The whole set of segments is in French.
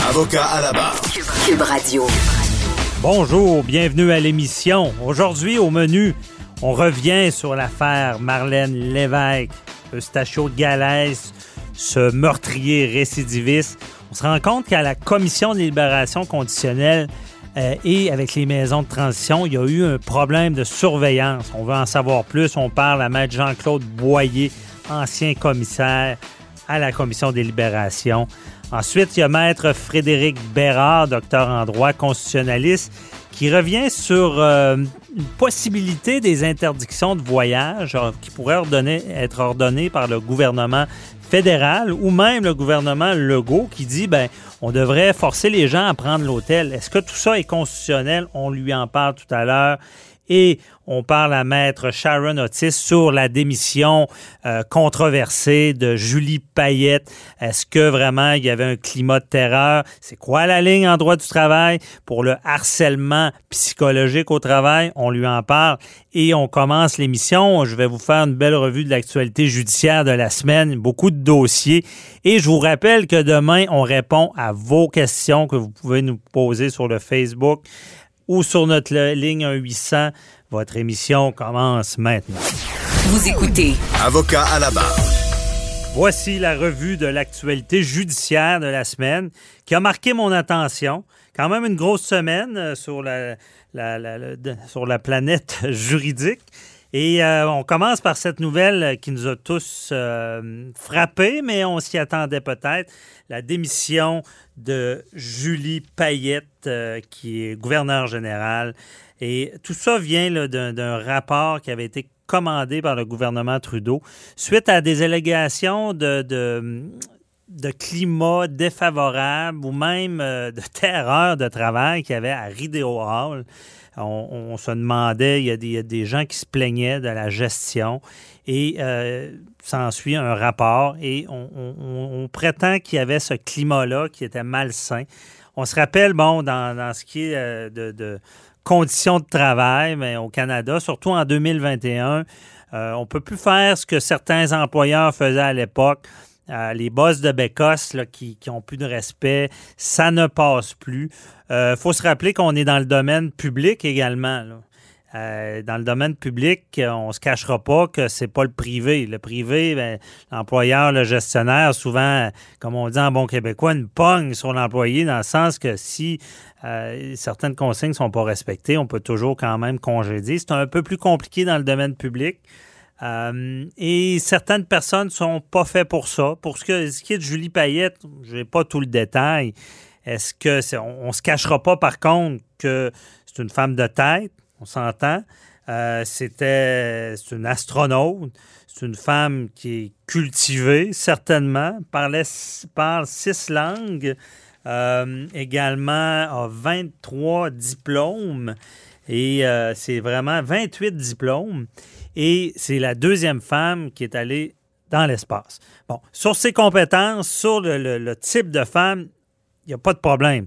Avocat à la barre. Cube Radio. Bonjour, bienvenue à l'émission. Aujourd'hui, au menu, on revient sur l'affaire Marlène Lévesque, Eustachio de Galès, ce meurtrier récidiviste. On se rend compte qu'à la Commission de libération conditionnelle euh, et avec les maisons de transition, il y a eu un problème de surveillance. On veut en savoir plus. On parle à Maître Jean-Claude Boyer, ancien commissaire à la Commission des libérations. Ensuite, il y a Maître Frédéric Bérard, docteur en droit constitutionnaliste, qui revient sur euh, une possibilité des interdictions de voyage qui pourraient être ordonnées par le gouvernement fédéral ou même le gouvernement Legault qui dit ben on devrait forcer les gens à prendre l'hôtel. Est-ce que tout ça est constitutionnel? On lui en parle tout à l'heure. Et on parle à maître Sharon Otis sur la démission euh, controversée de Julie Payette. Est-ce que vraiment il y avait un climat de terreur? C'est quoi la ligne en droit du travail? Pour le harcèlement psychologique au travail? On lui en parle. Et on commence l'émission. Je vais vous faire une belle revue de l'actualité judiciaire de la semaine, beaucoup de dossiers. Et je vous rappelle que demain, on répond à vos questions que vous pouvez nous poser sur le Facebook ou sur notre ligne 1-800. Votre émission commence maintenant. Vous écoutez. Avocat à la barre. Voici la revue de l'actualité judiciaire de la semaine qui a marqué mon attention. Quand même une grosse semaine euh, sur la, sur la planète juridique. Et euh, on commence par cette nouvelle qui nous a tous euh, frappés, mais on s'y attendait peut-être, la démission de Julie Payette, euh, qui est gouverneur général. Et tout ça vient d'un rapport qui avait été commandé par le gouvernement Trudeau suite à des allégations de, de, climat défavorable ou même de terreur de travail qu'il y avait à Rideau Hall on, se demandait, il y, a des, gens qui se plaignaient de la gestion et euh, s'ensuit un rapport et on, prétend qu'il y avait ce climat-là qui était malsain. On se rappelle, bon, dans, ce qui est euh, de, conditions de travail, mais au Canada, surtout en 2021, euh, on ne peut plus faire ce que certains employeurs faisaient à l'époque. Euh, les boss de Bécosse qui, qui ont plus de respect, ça ne passe plus. Il euh, faut se rappeler qu'on est dans le domaine public également. Euh, dans le domaine public, on ne se cachera pas que c'est pas le privé. Le privé, ben, l'employeur, le gestionnaire, souvent, comme on dit en bon québécois, une pogne sur l'employé dans le sens que si certaines consignes ne sont pas respectées, on peut toujours quand même congédier. C'est un peu plus compliqué dans le domaine public. Euh, et certaines personnes ne sont pas faites pour ça. Pour ce, qui est de Julie Payette, je n'ai pas tout le détail. Est-ce que on, ne se cachera pas par contre que c'est une femme de tête, on s'entend. Euh, c'était une astronaute, c'est une femme qui est cultivée certainement, parle six langues, euh, également a 23 diplômes et c'est vraiment 28 diplômes. Et c'est la deuxième femme qui est allée dans l'espace. Bon, sur ses compétences, sur le, type de femme, il n'y a pas de problème.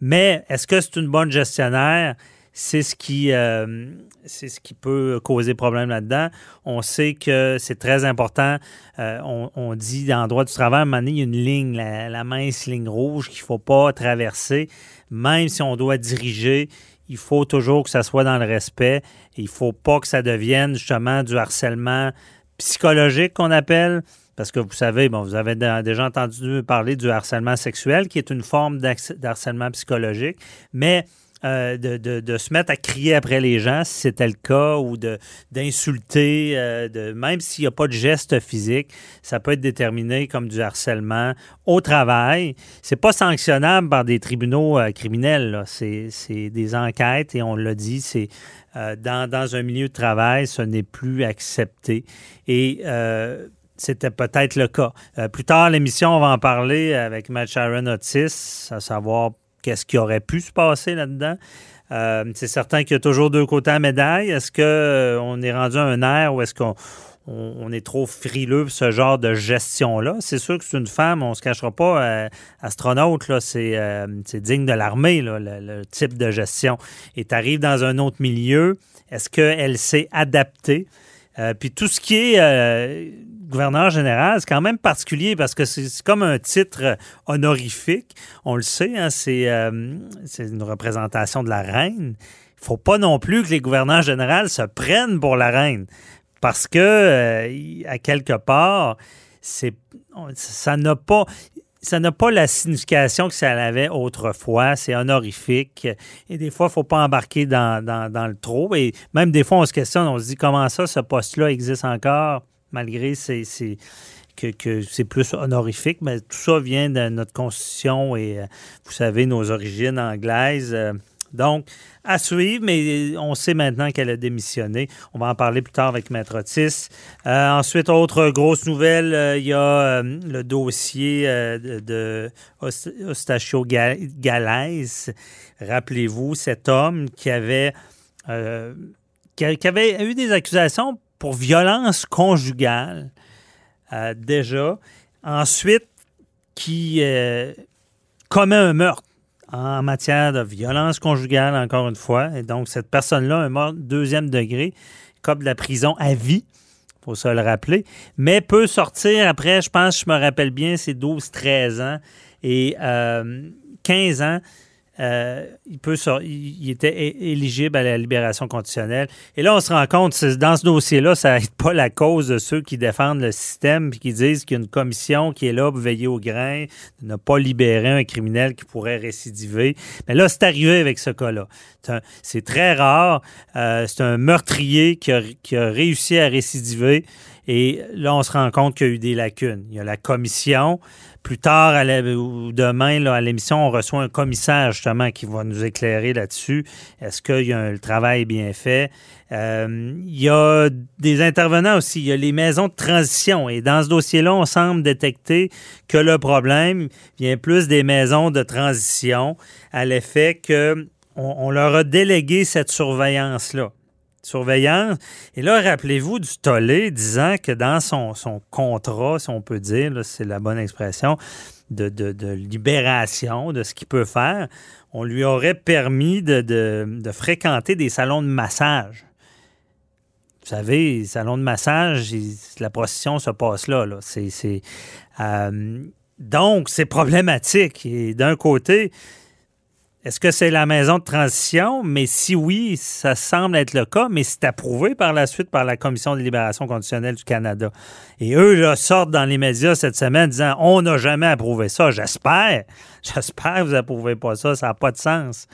Mais est-ce que c'est une bonne gestionnaire? C'est ce qui euh, c'est ce qui peut causer problème là-dedans. On sait que c'est très important. Euh, on, dit dans le droit du travail, à un il y a une ligne, la, mince ligne rouge qu'il ne faut pas traverser, même si on doit diriger il faut toujours que ça soit dans le respect. Il ne faut pas que ça devienne justement du harcèlement psychologique qu'on appelle. parce que vous savez, bon, vous avez déjà entendu parler du harcèlement sexuel, qui est une forme d'harcèlement psychologique, mais euh, de, de- se mettre à crier après les gens, si c'était le cas, ou d'insulter, euh, de, même s'il n'y a pas de geste physique, ça peut être déterminé comme du harcèlement au travail. C'est pas sanctionnable par des tribunaux euh, criminels. C'est des enquêtes et on l'a dit, c'est euh, dans, dans un milieu de travail, ce n'est plus accepté. Et c'était peut-être le cas. Plus tard, l'émission, on va en parler avec Matt Sharon Otis, à savoir qu'est-ce qui aurait pu se passer là-dedans. Euh, c'est certain qu'il y a toujours deux côtés à médaille. Est-ce qu'on est rendu à un air ou est-ce qu'on on, est trop frileux pour ce genre de gestion-là? C'est sûr que c'est une femme, on ne se cachera pas, euh, astronaute, là, c'est, euh, digne de l'armée, le, type de gestion. Et tu arrives dans un autre milieu, est-ce qu'elle s'est adaptée? Euh, puis tout ce qui est euh, gouverneur général, c'est quand même particulier parce que c'est comme un titre honorifique. On le sait, hein, c'est euh, c'est une représentation de la reine. Il faut pas non plus que les gouverneurs généraux se prennent pour la reine parce que, euh, à quelque part, ça n'a pas ça n'a pas la signification que ça avait autrefois. C'est honorifique. Et des fois, il ne faut pas embarquer dans le trop. Et même des fois, on se questionne, on se dit comment ça, ce poste-là existe encore, malgré que, c'est plus honorifique. Mais tout ça vient de notre constitution et, euh, vous savez, nos origines anglaises. Euh, Donc, à suivre, mais on sait maintenant qu'elle a démissionné. On va en parler plus tard avec Maître Otis. Euh, ensuite, autre grosse nouvelle, euh, il y a euh, le dossier euh, de, de Eust- Eustachio Ga- Galès. Rappelez-vous, cet homme euh, qui avait eu des accusations pour violence conjugale, euh, déjà. Ensuite, qui euh, commet un meurtre en matière de violence conjugale, encore une fois. Et donc, cette personne-là, un mort deuxième degré, comme de la prison à vie, faut se le rappeler, mais peut sortir après, je pense, je me rappelle bien, c'est 12-13 ans et euh, 15 ans. Euh, il, peut il était éligible à la libération conditionnelle. Et là, on se rend compte, dans ce dossier-là, ça n'aide pas la cause de ceux qui défendent le système et qui disent qu'il y a une commission qui est là pour veiller au grain, de ne pas libérer un criminel qui pourrait récidiver. Mais là, c'est arrivé avec ce cas-là. C'est très rare. Euh, c'est un meurtrier qui a, qui a réussi à récidiver. Et là, on se rend compte qu'il y a eu des lacunes. Il y a la commission. Plus tard, à ou demain, à l'émission, on reçoit un commissaire, justement, qui va nous éclairer là-dessus. Est-ce que y a un- le travail bien fait? Euh, il y a des intervenants aussi. Il y a les maisons de transition. Et dans ce dossier-là, on semble détecter que le problème vient plus des maisons de transition à l'effet que on, on leur a délégué cette surveillance-là. Surveillance. Et là, rappelez-vous du tollé disant que dans son, son contrat, si on peut dire, c'est la bonne expression, de, libération de ce qu'il peut faire, on lui aurait permis de, fréquenter des salons de massage. Vous savez, salons de massage, la procession se passe là. c'est, euh, donc, c'est problématique. Et d'un côté, est-ce que c'est la maison de transition? Mais si oui, ça semble être le cas, mais c'est approuvé par la suite par la Commission de libération conditionnelle du Canada. Et eux là, sortent dans les médias cette semaine disant on n'a jamais approuvé ça. J'espère. J'espère que vous n'approuvez pas ça. Ça n'a pas de sens.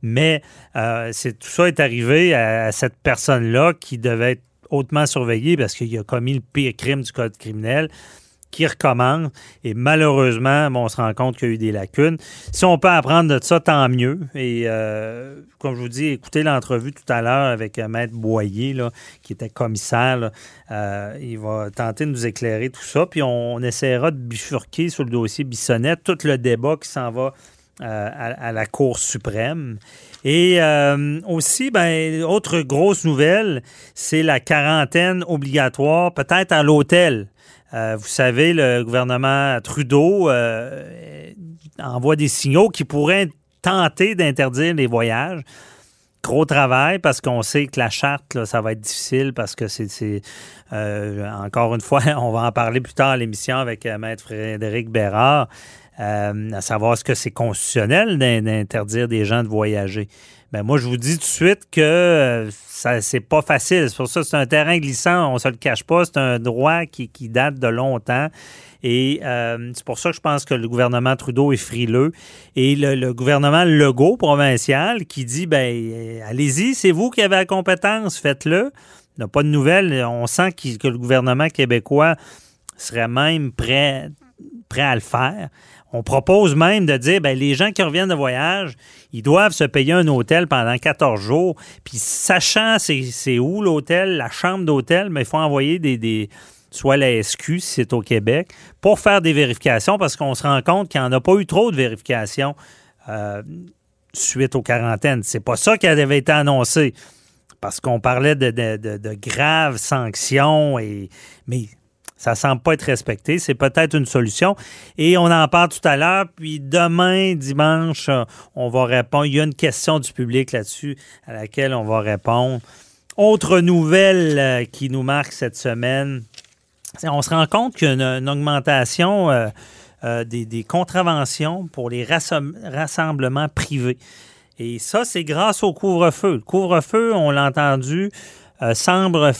Mais euh, tout ça est arrivé à cette personne-là qui devait être hautement surveillée parce qu'il a commis le pire crime du code criminel qui recommence. Et malheureusement, bon, on se rend compte qu'il y a eu des lacunes. Si on peut apprendre de ça, tant mieux. Et euh, comme je vous dis, écoutez l'entrevue tout à l'heure avec euh, Maître Boyer, qui était commissaire. Euh, il va tenter de nous éclairer tout ça. Puis on, essaiera de bifurquer sur le dossier Bissonnette tout le débat qui s'en va à, la Cour suprême. Et aussi, ben, autre grosse nouvelle, c'est la quarantaine obligatoire, peut-être à l'hôtel. Euh, vous savez, le gouvernement Trudeau euh, envoie des signaux qui pourraient tenter d'interdire les voyages. Gros travail parce qu'on sait que la charte, ça va être difficile parce que c'est, euh, encore une fois, on va en parler plus tard à l'émission avec euh, Maître Frédéric Bérard. Euh, à savoir ce que c'est constitutionnel d'in- d'interdire des gens de voyager. Ben moi, je vous dis tout de suite que euh, ça c'est pas facile. C'est pour ça que c'est un terrain glissant, on se le cache pas. C'est un droit qui, qui date de longtemps. Et euh, c'est pour ça que je pense que le gouvernement Trudeau est frileux. Et le, gouvernement Legault provincial qui dit ben allez-y, c'est vous qui avez la compétence, faites-le. Il n'y a pas de nouvelles. On sent que le gouvernement québécois serait même prêt, prêt à le faire. On propose même de dire, ben, les gens qui reviennent de voyage, ils doivent se payer un hôtel pendant 14 jours. Puis sachant c'est où l'hôtel, la chambre d'hôtel, mais il faut envoyer des, des- soit la SQ si c'est au Québec, pour faire des vérifications parce qu'on se rend compte qu'il n'y en a pas eu trop de vérifications euh, suite aux quarantaines. C'est pas ça qui avait été annoncé parce qu'on parlait de, de- de- de graves sanctions, et, mais ça semble pas être respecté. C'est peut-être une solution. Et on en parle tout à l'heure. Puis demain, dimanche, euh, on va répondre. Il y a une question du public là-dessus à laquelle on va répondre. Autre nouvelle euh, qui nous marque cette semaine, on se rend compte qu'il y a une, augmentation euh, des, contraventions pour les rassem- rassemblements privés. Et ça, c'est grâce au couvre-feu. Le couvre-feu, on l'a entendu, semble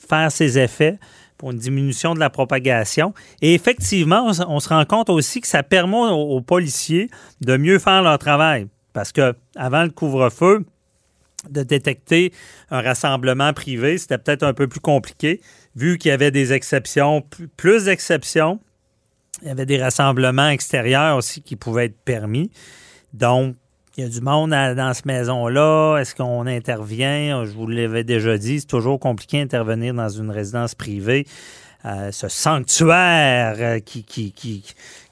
faire ses effets pour une diminution de la propagation. Et effectivement, on, se rend compte aussi que ça permet aux, policiers de mieux faire leur travail. Parce que avant le couvre-feu, de détecter un rassemblement privé, c'était peut-être un peu plus compliqué, vu qu'il y avait des exceptions, plus d'exceptions. Il y avait des rassemblements extérieurs aussi qui pouvaient être permis. Donc, il y a du monde dans cette maison-là. Est-ce qu'on intervient? Je vous l'avais déjà dit, c'est toujours compliqué d'intervenir dans une résidence privée. Euh, ce sanctuaire euh, qui, qui, qui,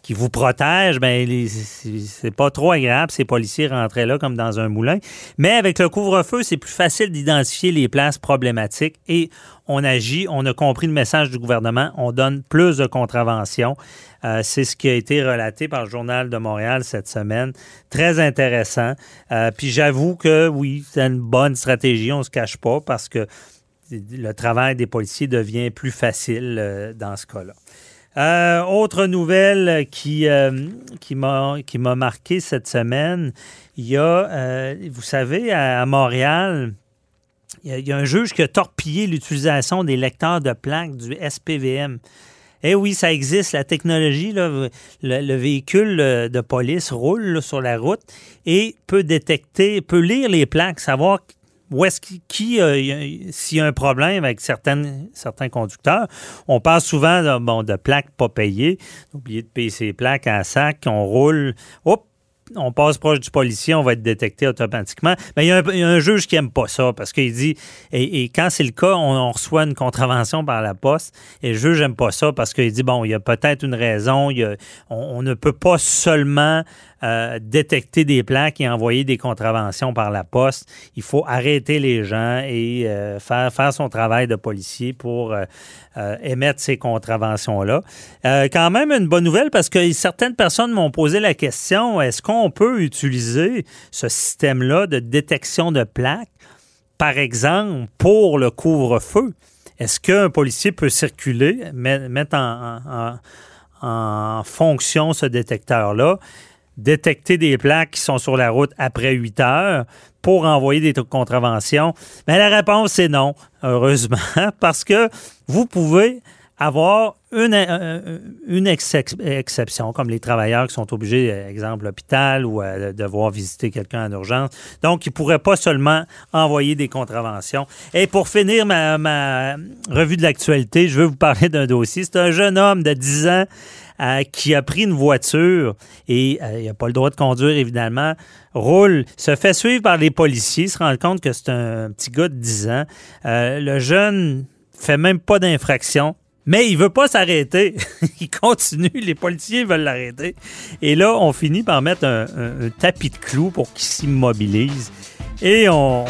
qui vous protège, ben, c'est pas trop agréable. Ces policiers rentraient là comme dans un moulin. Mais avec le couvre-feu, c'est plus facile d'identifier les places problématiques et on agit. On a compris le message du gouvernement. On donne plus de contraventions. Euh, c'est ce qui a été relaté par le Journal de Montréal cette semaine. Très intéressant. Euh, puis j'avoue que oui, c'est une bonne stratégie. On ne se cache pas parce que le travail des policiers devient plus facile euh, dans ce cas-là. Euh, autre nouvelle qui, euh, qui m'a marqué cette semaine, il y a, euh, vous savez, à, Montréal, il y, a, un juge qui a torpillé l'utilisation des lecteurs de plaques du SPVM. Eh oui, ça existe, la technologie, le, le véhicule de police roule sur la route et peut détecter, peut lire les plaques, savoir où est-ce qui, qui, euh, s'il y a un problème avec certains conducteurs. On parle souvent de, bon, de plaques pas payées. Oublier de payer ses plaques à sac, on roule. Hop! On passe proche du policier, on va être détecté automatiquement. Mais il y a un, juge qui aime pas ça parce qu'il dit, et, quand c'est le cas, on, reçoit une contravention par la poste et le juge n'aime pas ça parce qu'il dit, bon, il y a peut-être une raison, y a- on ne peut pas seulement euh, détecter des plaques et envoyer des contraventions par la poste. Il faut arrêter les gens et euh, faire, faire son travail de policier pour euh, émettre ces contraventions-là. Quand même une bonne nouvelle parce que certaines personnes m'ont posé la question, est-ce qu'on peut utiliser ce système-là de détection de plaques, par exemple, pour le couvre-feu? Est-ce qu'un policier peut circuler, met- mettre en fonction ce détecteur-là, détecter des plaques qui sont sur la route après 8 heures pour envoyer des contraventions? Mais la réponse est non, heureusement, parce que vous pouvez avoir une, euh, une excep- exception, comme les travailleurs qui sont obligés, euh, exemple, l'hôpital ou euh, devoir visiter quelqu'un en urgence. Donc, ils ne pourraient pas seulement envoyer des contraventions. Et pour finir ma, ma revue de l'actualité, je veux vous parler d'un dossier. C'est un jeune homme de 10 ans qui a pris une voiture et euh, il n'a pas le droit de conduire, évidemment, roule, se fait suivre par les policiers, se rend compte que c'est un petit gars de 10 ans. Euh, le jeune fait même pas d'infraction. Mais il veut pas s'arrêter. il continue. Les policiers veulent l'arrêter. Et là, on finit par mettre un, tapis de clous pour qu'il s'immobilise. Et on.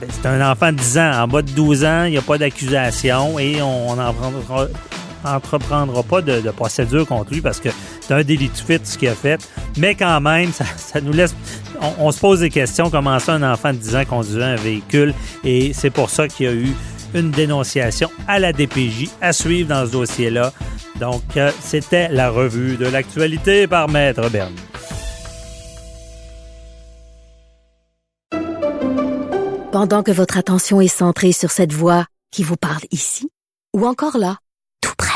ben, c'est un enfant de 10 ans. En bas de 12 ans, il n'y a pas d'accusation et on n'entreprendra entreprendra pas de, procédure contre lui parce que c'est un délit de fuite ce qu'il a fait. Mais quand même, ça, nous laisse. On, se pose des questions. Comment ça, un enfant de 10 ans conduisait un véhicule? Et c'est pour ça qu'il y a eu une dénonciation à la DPJ à suivre dans ce dossier-là. Donc, euh, c'était la revue de l'actualité par Maître Bernier. Pendant que votre attention est centrée sur cette voix qui vous parle ici, ou encore là, tout près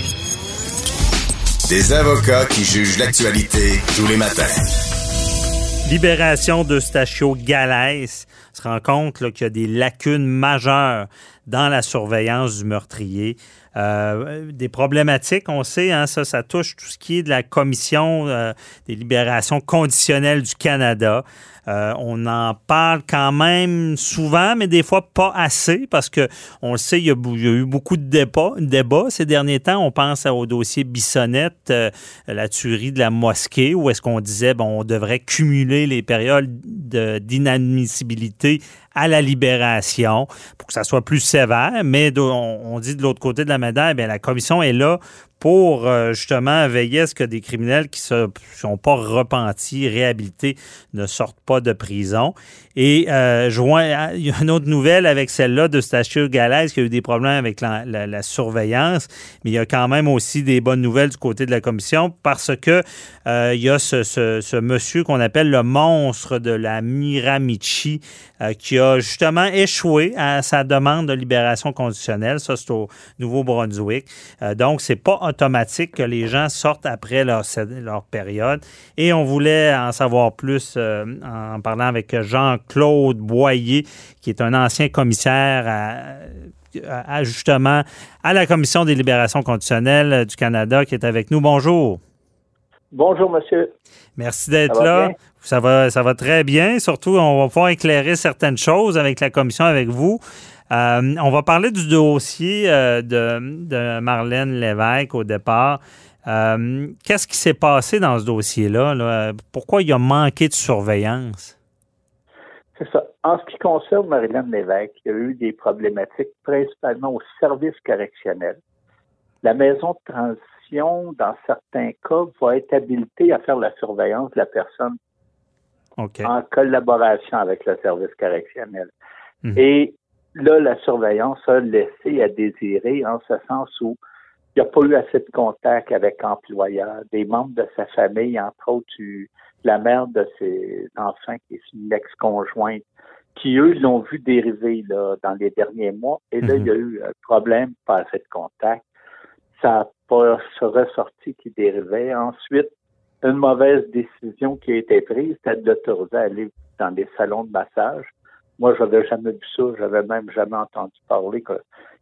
Des avocats qui jugent l'actualité tous les matins. Libération d'Eustachio Galès se rend compte qu'il y a des lacunes majeures dans la surveillance du meurtrier. Euh, des problématiques, on sait, hein, ça, ça touche tout ce qui est de la Commission euh, des libérations conditionnelles du Canada. Euh, on en parle quand même souvent, mais des fois pas assez, parce que on le sait, il y a, eu beaucoup de débats, ces derniers temps. On pense au dossier Bissonnette, euh, la tuerie de la mosquée, où est-ce qu'on disait bon, on devrait cumuler les périodes de- d'inadmissibilité à la libération pour que ça soit plus sévère. Mais on dit de l'autre côté de la médaille, bien, la commission est là pour euh, justement veiller à ce que des criminels qui ne sont pas repentis, réhabilités, ne sortent pas de prison. Et euh, il y a une autre nouvelle avec celle-là de Stachio Galaise qui a eu des problèmes avec la, la- la surveillance, mais il y a quand même aussi des bonnes nouvelles du côté de la commission parce que euh, il y a ce, monsieur qu'on appelle le monstre de la Miramichi qui a justement échoué à sa demande de libération conditionnelle. Ça, c'est au Nouveau-Brunswick. Donc, c'est pas automatique que les gens sortent après leur, leur période. Et on voulait en savoir plus euh, en parlant avec Jean-Claude Boyer, qui est un ancien commissaire à, justement à la Commission des libérations conditionnelles du Canada, qui est avec nous. Bonjour. Bonjour, monsieur. Merci d'être là. bien? Ça va, ça va très bien. Surtout, on va pouvoir éclairer certaines choses avec la commission, avec vous. Euh, on va parler du dossier euh, de, de Marlène Lévesque au départ. Euh, Qu'est-ce qui s'est passé dans ce dossier-là? là? Pourquoi il a manqué de surveillance? C'est ça. En ce qui concerne Marilyn Lévesque, il y a eu des problématiques principalement au service correctionnel. La maison de transition, dans certains cas, va être habilitée à faire la surveillance de la personne en collaboration avec le service correctionnel. Mhm. Et là, la surveillance a laissé à désirer en ce sens où il n'y a pas eu assez de contact avec employeurs, des membres de sa famille, entre autres la mère de ses enfants qui est une ex-conjointe, qui eux l'ont vu dériver là, dans les derniers mois. Et là, Mhm. il y a eu un problème, pas assez de contact. Ça n'a pas ressorti qui dérivait. Ensuite, une mauvaise décision qui a été prise, c'était de l'autoriser à aller dans des salons de massage. Moi, j'avais jamais vu ça. J'avais même jamais entendu parler que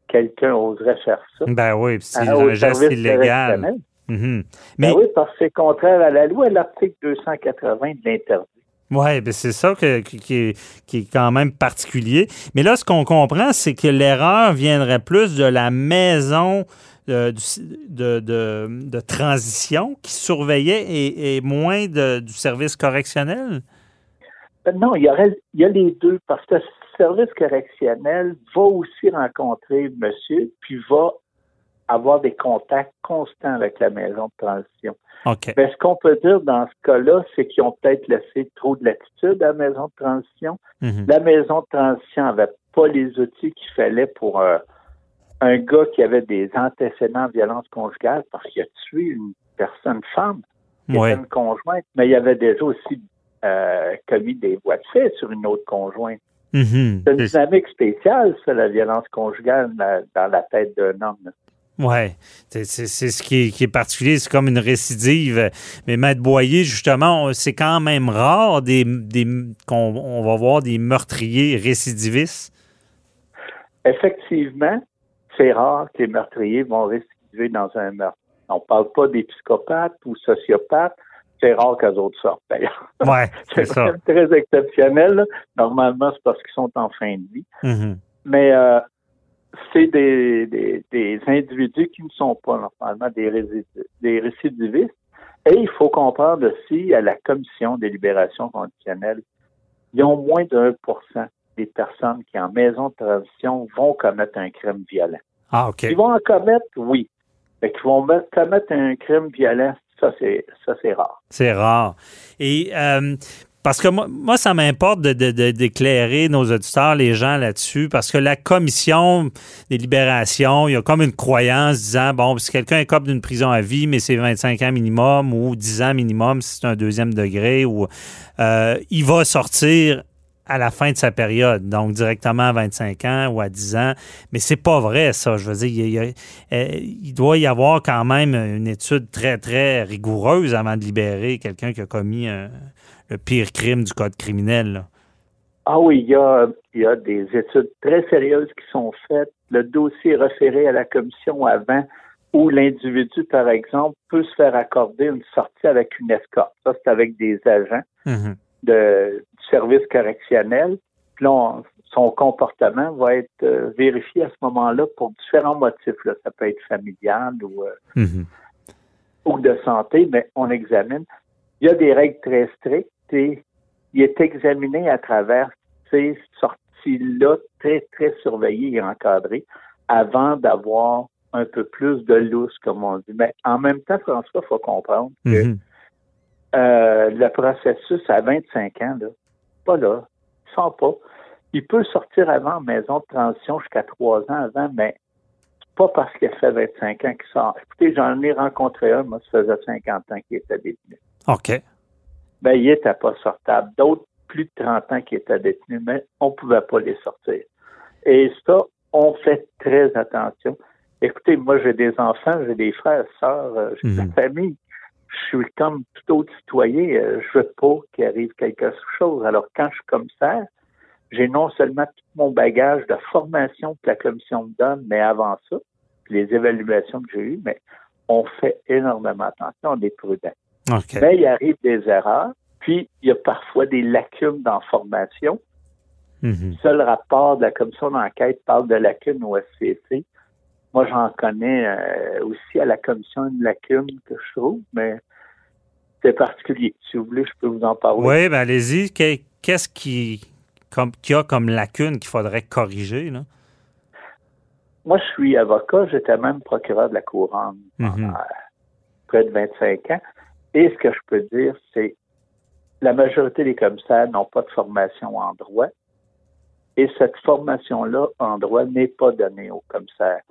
quelqu'un oserait faire ça. Ben oui, c'est au un geste illégal. Mhm. Ben Mais oui, parce que c'est contraire à la loi, l'article 280 de l'interdit. Oui, ben c'est ça que- qui, qui est, qui est quand même particulier. Mais là, ce qu'on comprend, c'est que l'erreur viendrait plus de la maison euh, de, de- de transition qui surveillait et, et moins de- du service correctionnel? Ben Non, il y, aurait, il y a les deux, parce que le service correctionnel va aussi rencontrer monsieur, puis va avoir des contacts constants avec la maison de transition. OK. Ben, ce qu'on peut dire dans ce cas-là, c'est qu'ils ont peut-être laissé trop de latitude à la maison de transition. Mhm. La maison de transition n'avait pas les outils qu'il fallait pour euh, un gars qui avait des antécédents de violence conjugale parce qu'il a tué une personne femme, qui Ouais. était une conjointe, mais il avait déjà aussi euh, commis des voies de fait sur une autre conjointe. Mhm. C'est une dynamique spéciale, ça, la violence conjugale la- dans la tête d'un homme. Oui, c'est ce qui est, qui est particulier, c'est comme une récidive. Mais Maître Boyer, justement, c'est quand même rare des, des, qu'on on va voir des meurtriers récidivistes. Effectivement, c'est rare que les meurtriers vont récidiver dans un meurtre. On parle pas des psychopathes ou sociopathes. C'est rare qu'eux autres sortent, d'ailleurs. Oui, c'est ça. très exceptionnel. là. Normalement, c'est parce qu'ils sont en fin de vie. Mhm. Mais euh, c'est des, des, des individus qui ne sont pas normalement des, des récidivistes. Et il faut comprendre aussi, à la commission des libérations conditionnelles, ils ont moins de 1 des personnes qui, en maison de transition, vont commettre un crime violent. Ah, OK. Ils vont en commettre, oui. Mais qu'ils vont mettre- commettre un crime violent, ça, c'est, rare. C'est rare. Et euh, parce que moi, moi ça m'importe de, d'éclairer nos auditeurs, les gens là-dessus, parce que la commission des libérations, il y a comme une croyance disant, bon, si quelqu'un écope d'une prison à vie, mais c'est 25 ans minimum ou 10 ans minimum si c'est un deuxième degré, ou euh, il va sortir à la fin de sa période, donc directement à 25 ans ou à 10 ans. Mais c'est pas vrai, ça. Je veux dire, il, y a- euh, il doit y avoir quand même une étude très, très rigoureuse avant de libérer quelqu'un qui a commis un- le pire crime du code criminel. là. Ah oui, il y a, il y a des études très sérieuses qui sont faites. Le dossier est référé à la commission avant où l'individu, par exemple, peut se faire accorder une sortie avec une escorte. Ça, c'est avec des agents Mhm. De, du service correctionnel. Puis là, on- son comportement va être euh, vérifié à ce moment-là pour différents motifs. Là. Ça peut être familial ou, euh, Mhm. ou de santé, mais on examine. Il y a des règles très strictes et il est examiné à travers ces sorties-là très, très surveillées et encadrées avant d'avoir un peu plus de lousse, comme on dit. Mais en même temps, François, il faut comprendre que Mhm. Euh, le processus à 25 ans, là, pas là, il sort pas. Il peut sortir avant maison de transition jusqu'à trois ans avant, mais pas parce qu'il a fait 25 ans qu'il sort. Écoutez, j'en ai rencontré un, moi, ça faisait 50 ans qu'il était détenu. OK. Ben, il était pas sortable. D'autres, plus de 30 ans qui étaient détenus, mais on pouvait pas les sortir. Et ça, on fait très attention. Écoutez, moi, j'ai des enfants, j'ai des frères, sœurs, euh, j'ai de la Mhm. Je suis comme tout autre citoyen. euh, je veux pas qu'il arrive quelque chose. Alors, quand je suis commissaire, j'ai non seulement tout mon bagage de formation que la commission me donne, mais avant ça, les évaluations que j'ai eues, mais on fait énormément attention, on est prudent. Mais il arrive des erreurs, puis il y a parfois des lacunes dans la formation. Mhm. Le seul rapport de la commission d'enquête parle de lacunes au SCC. Moi, j'en connais euh, aussi à la commission une lacune que je trouve, mais c'est particulier. Si vous voulez, je peux vous en parler. Oui, ben allez-y. Qu'est- Qu'est-ce qui, comme, qu'il y a comme lacune qu'il faudrait corriger? Là? Moi, je suis avocat, j'étais même procureur de la couronne pendant euh, près de 25 ans. Et ce que je peux dire, c'est la majorité des commissaires n'ont pas de formation en droit. Et cette formation-là en droit n'est pas donnée aux commissaires.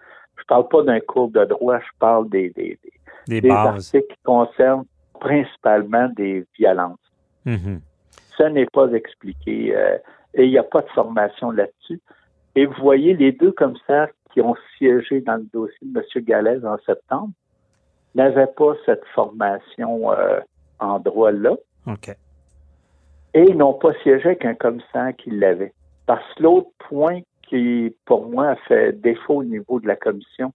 Je parle pas d'un cours de droit, je parle des, des, des, articles qui concernent principalement des violences. Mhm. Ça n'est pas expliqué euh, et il n'y a pas de formation là-dessus. Et vous voyez, les deux commissaires qui ont siégé dans le dossier de M. Gallez en septembre n'avaient pas cette formation euh, en droit-là OK. et ils n'ont pas siégé avec un commissaire qui l'avait. Parce que l'autre point qui, pour moi, a fait défaut au niveau de la commission,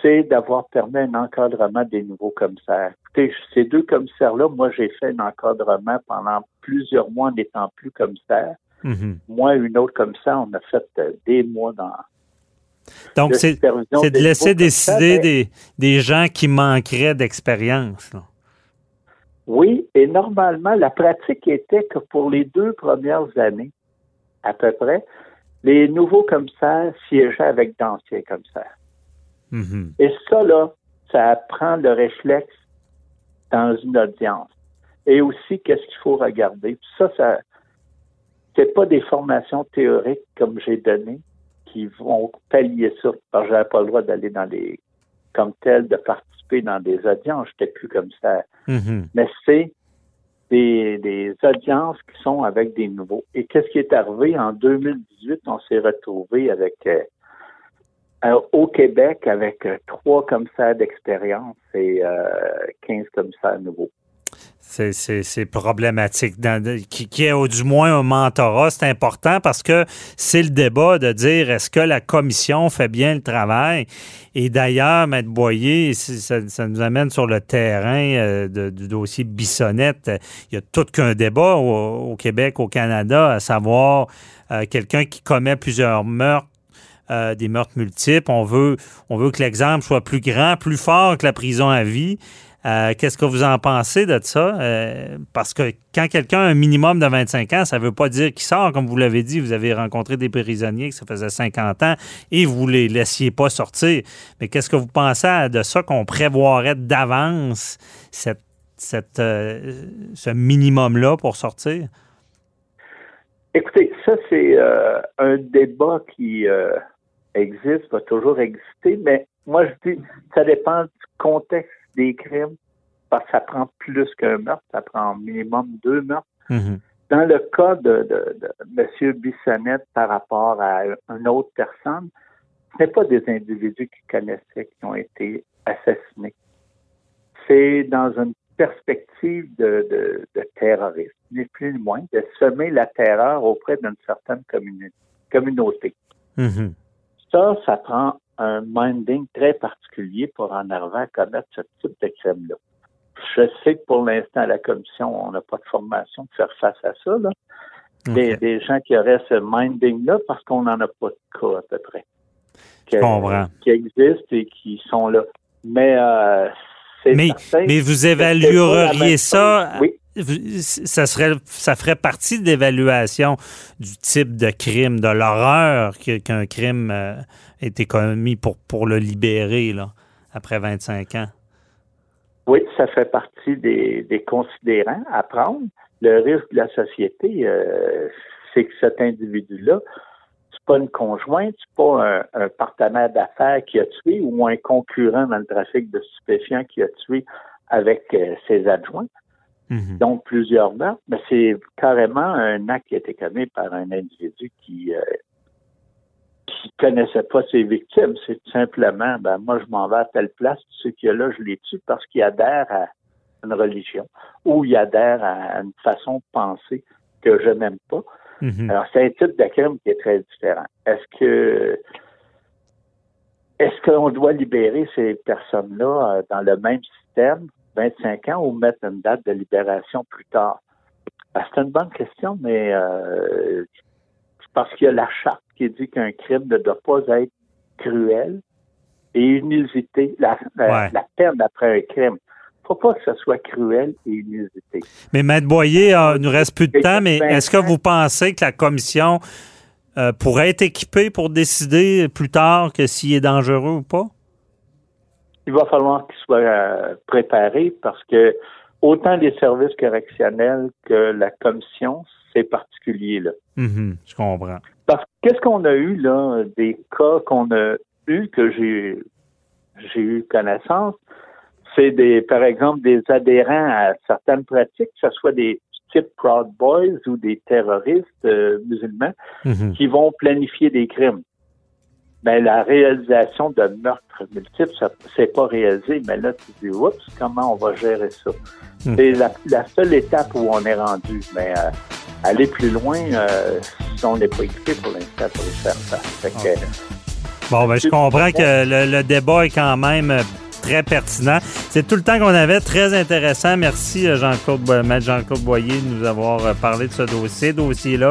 c'est d'avoir permis un encadrement des nouveaux commissaires. Écoutez, ces deux commissaires-là, moi, j'ai fait un encadrement pendant plusieurs mois en n'étant plus commissaire. Mhm. Moi, une autre commissaire, on a fait euh, des mois dans Donc, c'est de laisser décider des, des gens qui manqueraient d'expérience. Oui, et normalement, la pratique était que pour les deux premières années, à peu près, les nouveaux commissaires siégeaient avec d'anciens commissaires. Mhm. Et ça, là, ça prend le réflexe dans une audience. Et aussi, qu'est-ce qu'il faut regarder? Puis ça, ça, c'est pas des formations théoriques comme j'ai donné qui vont pallier ça. Parce que j'avais pas le droit d'aller dans les, comme tel, de participer dans des audiences. J'étais plus comme ça. Mhm. Mais c'est des, audiences qui sont avec des nouveaux. Et qu'est-ce qui est arrivé? En 2018, on s'est retrouvé avec euh, euh, au Québec avec euh, trois commissaires d'expérience et euh, 15 commissaires nouveaux. C'est- problématique. Qui, est au du moins un mentorat, c'est important parce que c'est le débat de dire est-ce que la commission fait bien le travail? Et d'ailleurs, Maître Boyer, ça, nous amène sur le terrain euh, du dossier Bissonnette. Il y a tout qu'un débat au, Québec, au Canada, à savoir euh, quelqu'un qui commet plusieurs meurtres. euh, des meurtres multiples. On veut que l'exemple soit plus grand, plus fort que la prison à vie. Euh, Qu'est-ce que vous en pensez de ça? Euh, parce que quand quelqu'un a un minimum de 25 ans, ça ne veut pas dire qu'il sort. Comme vous l'avez dit, vous avez rencontré des prisonniers que ça faisait 50 ans et vous ne les laissiez pas sortir. Mais qu'est-ce que vous pensez de ça qu'on prévoirait d'avance euh, ce minimum-là pour sortir? Écoutez, ça, c'est un débat qui existe, va toujours exister, mais moi, je dis, ça dépend du contexte des crimes, parce que ça prend plus qu'un meurtre, ça prend minimum deux meurtres. Mhm. Dans le cas de, de, de M. Bissonnette par rapport à une autre personne, ce n'est pas des individus qui connaissaient qui ont été assassinés. C'est dans une perspective de, de, de terrorisme, ni plus ni moins, de semer la terreur auprès d'une certaine communi- communauté. Mhm. Ça, ça prend un minding très particulier pour en arriver à commettre ce type de crime-là. Je sais que pour l'instant, à la commission, on n'a pas de formation pour faire face à ça. Là. Des, des gens qui auraient ce minding-là parce qu'on n'en a pas de cas à peu près. Comprends. Qui existent et qui sont là. Mais euh, c'est Mais, certain mais vous évalueriez ça. Oui. Ça, serait, ça ferait partie de l'évaluation du type de crime, de l'horreur qu'un crime euh, ait été commis pour, pour le libérer là, après 25 ans. Oui, ça fait partie des, des considérants à prendre. Le risque de la société, euh, c'est que cet individu-là, c'est pas une conjointe, c'est pas un, un partenaire d'affaires qui a tué ou un concurrent dans le trafic de stupéfiants qui a tué avec euh, ses adjoints, Mhm. donc plusieurs meurtres, mais c'est carrément un acte qui a été commis par un individu qui euh, qui connaissait pas ses victimes. C'est tout simplement, ben moi je m'en vais à telle place, ce qu'il y a là, je les tue parce qu'il adhère à une religion ou il adhère à une façon de penser que je n'aime pas. Mhm. Alors, c'est un type de crime qui est très différent. Est-ce que est-ce qu'on doit libérer ces personnes-là euh, dans le même système, 25 ans, ou mettre une date de libération plus tard? Ben, c'est une bonne question, mais euh, c'est parce qu'il y a la charte qui dit qu'un crime ne doit pas être cruel et inusité. La, la- Ouais. la peine après un crime. faut pas que ce soit cruel et inusité. Mais Maître Boyer, euh, il nous reste plus de temps, mais est-ce que vous pensez que la commission euh, pourrait être équipée pour décider plus tard que s'il est dangereux ou pas? Il va falloir qu'il soit euh, préparé parce que autant les services correctionnels que la commission, c'est particulier là. Mhm, je comprends. Parce que qu'est-ce qu'on a eu là, des cas qu'on a eu que j'ai j'ai eu connaissance, c'est des, par exemple, des adhérents à certaines pratiques, que ce soit des types Proud Boys ou des terroristes euh, musulmans, Mhm. qui vont planifier des crimes. Mais la réalisation de meurtres multiples, ça c'est pas réalisé. Mais là, tu dis, oups, comment on va gérer ça? Hmm. C'est la, la seule étape où on est rendu. Mais euh, aller plus loin, euh, si on n'est pas équipé pour l'instant pour y faire ça. Fait que, Bon, ben, je comprends que le, le débat est quand même très pertinent. C'est tout le temps qu'on avait, très intéressant. Merci euh, Jean-Claude, Jean-Claude Boyer de nous avoir euh, parlé de ce dossier, dossier-là.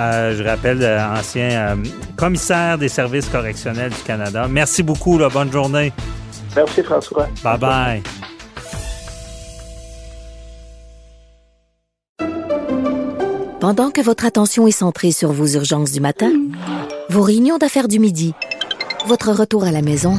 Euh, je rappelle, ancien euh, commissaire des services correctionnels du Canada. Merci beaucoup, là, bonne journée. Merci François. Bye bye. Pendant que votre attention est centrée sur vos urgences du matin, vos réunions d'affaires du midi, votre retour à la maison